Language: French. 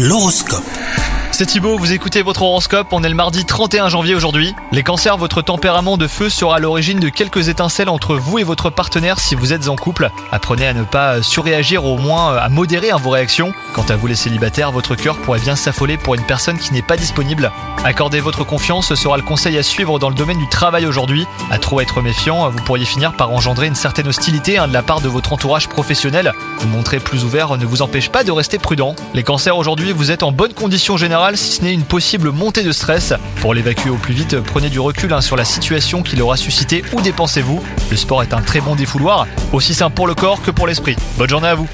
L'horoscope. C'est Thibaut, vous écoutez votre horoscope, on est le mardi 31 janvier aujourd'hui. Les cancers, votre tempérament de feu sera à l'origine de quelques étincelles entre vous et votre partenaire si vous êtes en couple. Apprenez à ne pas surréagir, au moins à modérer hein, vos réactions. Quant à vous les célibataires, votre cœur pourrait bien s'affoler pour une personne qui n'est pas disponible. Accordez votre confiance sera le conseil à suivre dans le domaine du travail aujourd'hui. À trop être méfiant, vous pourriez finir par engendrer une certaine hostilité hein, de la part de votre entourage professionnel. Vous montrer plus ouvert ne vous empêche pas de rester prudent. Les cancers aujourd'hui, vous êtes en bonne condition générale si ce n'est une possible montée de stress. Pour l'évacuer au plus vite, prenez du recul hein, sur la situation qu'il aura suscité ou dépensez-vous? Le sport est un très bon défouloir, aussi simple pour le corps que pour l'esprit. Bonne journée à vous